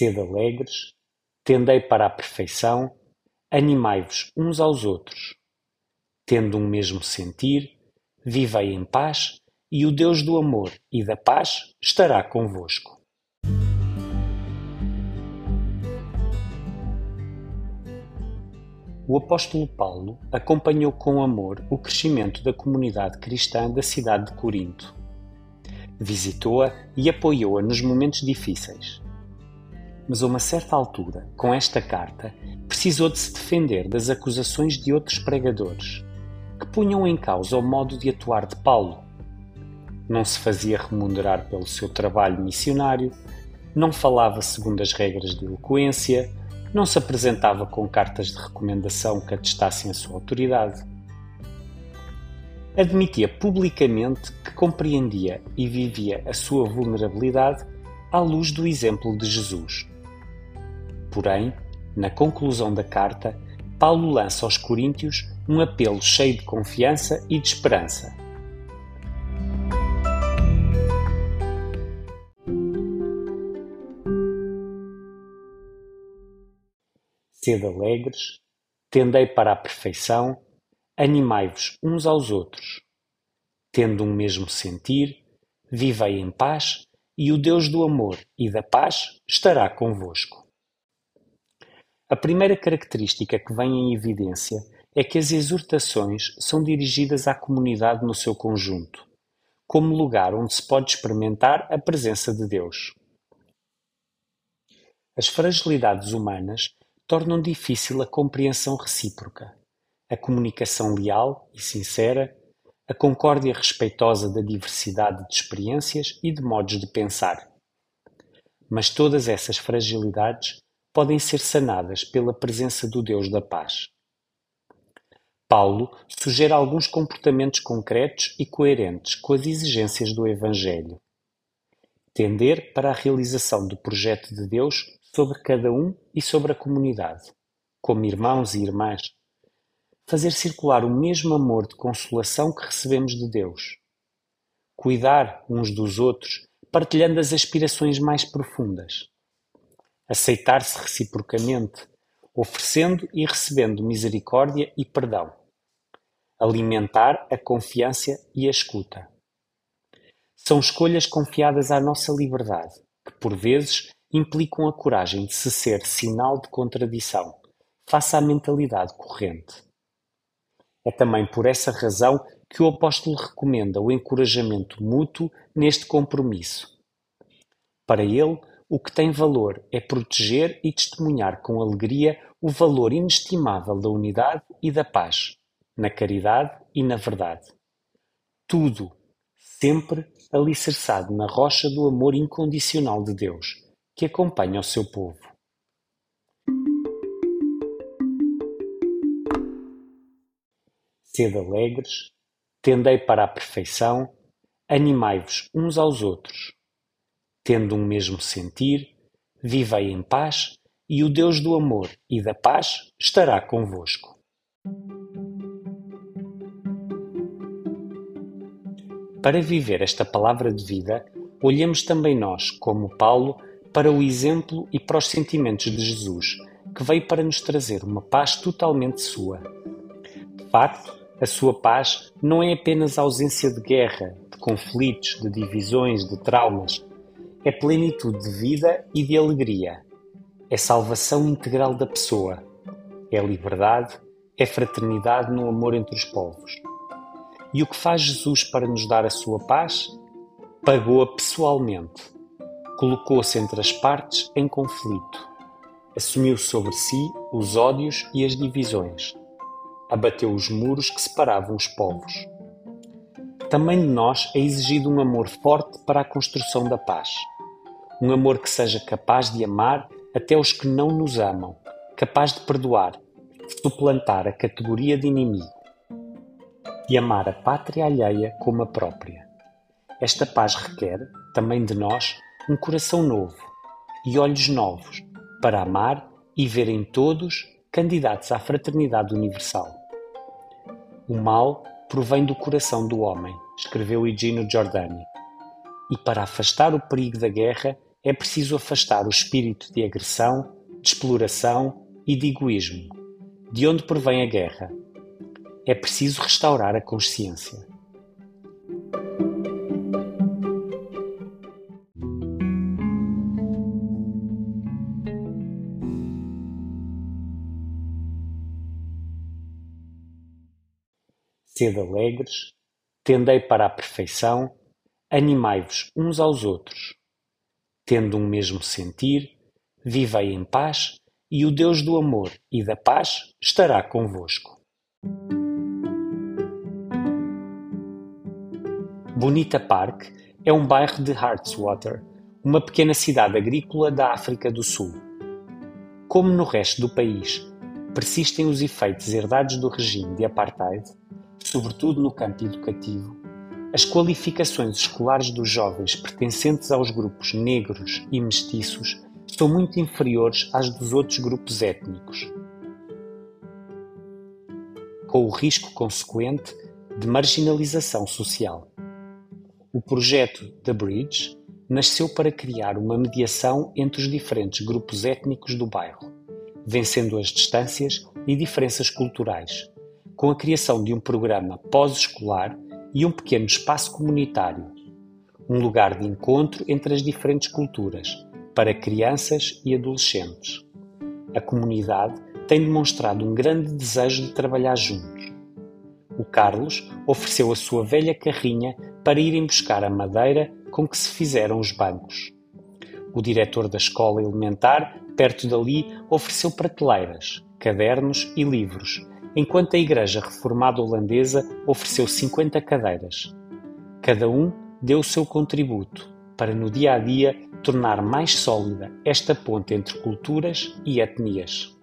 Sede alegres, tendei para a perfeição, animai-vos uns aos outros. Tendo um mesmo sentir, vivei em paz, e o Deus do amor e da paz estará convosco. O apóstolo Paulo acompanhou com amor o crescimento da comunidade cristã da cidade de Corinto. Visitou-a e apoiou-a nos momentos difíceis mas a uma certa altura, com esta carta, precisou de se defender das acusações de outros pregadores, que punham em causa o modo de atuar de Paulo. Não se fazia remunerar pelo seu trabalho missionário, não falava segundo as regras de eloquência, não se apresentava com cartas de recomendação que atestassem a sua autoridade. Admitia publicamente que compreendia e vivia a sua vulnerabilidade à luz do exemplo de Jesus. Porém, na conclusão da carta, Paulo lança aos Coríntios um apelo cheio de confiança e de esperança. Sede alegres, tendei para a perfeição, animai-vos uns aos outros. Tendo um mesmo sentir, vivei em paz, e o Deus do amor e da paz estará convosco. A primeira característica que vem em evidência é que as exortações são dirigidas à comunidade no seu conjunto, como lugar onde se pode experimentar a presença de Deus. As fragilidades humanas tornam difícil a compreensão recíproca, a comunicação leal e sincera, a concórdia respeitosa da diversidade de experiências e de modos de pensar. Mas todas essas fragilidades podem ser sanadas pela presença do Deus da paz. Paulo sugere alguns comportamentos concretos e coerentes com as exigências do Evangelho. Tender para a realização do projeto de Deus sobre cada um e sobre a comunidade, como irmãos e irmãs. Fazer circular o mesmo amor de consolação que recebemos de Deus. Cuidar uns dos outros, partilhando as aspirações mais profundas aceitar-se reciprocamente, oferecendo e recebendo misericórdia e perdão, alimentar a confiança e a escuta. São escolhas confiadas à nossa liberdade, que por vezes implicam a coragem de se ser sinal de contradição, face à mentalidade corrente. É também por essa razão que o apóstolo recomenda o encorajamento mútuo neste compromisso. Para ele, o que tem valor é proteger e testemunhar com alegria o valor inestimável da unidade e da paz, na caridade e na verdade. Tudo, sempre alicerçado na rocha do amor incondicional de Deus, que acompanha o seu povo. Sede alegres, tendei para a perfeição, animai-vos uns aos outros tendo um mesmo sentir, vivei em paz, e o Deus do amor e da paz estará convosco. Para viver esta palavra de vida, olhemos também nós, como Paulo, para o exemplo e para os sentimentos de Jesus, que veio para nos trazer uma paz totalmente sua. De facto, a sua paz não é apenas a ausência de guerra, de conflitos, de divisões, de traumas, é plenitude de vida e de alegria. É salvação integral da pessoa. É liberdade, é fraternidade no amor entre os povos. E o que faz Jesus para nos dar a sua paz? Pagou-a pessoalmente. Colocou-se entre as partes em conflito. Assumiu sobre si os ódios e as divisões. Abateu os muros que separavam os povos também de nós é exigido um amor forte para a construção da paz. Um amor que seja capaz de amar até os que não nos amam, capaz de perdoar, suplantar a categoria de inimigo, de amar a pátria alheia como a própria. Esta paz requer, também de nós, um coração novo e olhos novos para amar e ver em todos candidatos à fraternidade universal. O mal provém do coração do homem, escreveu Higino Giordani. E para afastar o perigo da guerra, é preciso afastar o espírito de agressão, de exploração e de egoísmo, de onde provém a guerra. É preciso restaurar a consciência. Sede alegres, tendei para a perfeição, animai-vos uns aos outros. Tendo um mesmo sentir, vivei em paz, e o Deus do amor e da paz estará convosco. Bonita Park é um bairro de Hartswater, uma pequena cidade agrícola da África do Sul. Como no resto do país, persistem os efeitos herdados do regime de apartheid sobretudo no campo educativo, as qualificações escolares dos jovens pertencentes aos grupos negros e mestiços são muito inferiores às dos outros grupos étnicos, com o risco consequente de marginalização social. O projeto The Bridge nasceu para criar uma mediação entre os diferentes grupos étnicos do bairro, vencendo as distâncias e diferenças culturais, com a criação de um programa pós-escolar e um pequeno espaço comunitário, um lugar de encontro entre as diferentes culturas, para crianças e adolescentes. A comunidade tem demonstrado um grande desejo de trabalhar juntos. O Carlos ofereceu a sua velha carrinha para irem buscar a madeira com que se fizeram os bancos. O diretor da escola elementar, perto dali, ofereceu prateleiras, cadernos e livros enquanto a Igreja Reformada Holandesa ofereceu 50 cadeiras. Cada um deu o seu contributo para, no dia a dia, tornar mais sólida esta ponte entre culturas e etnias.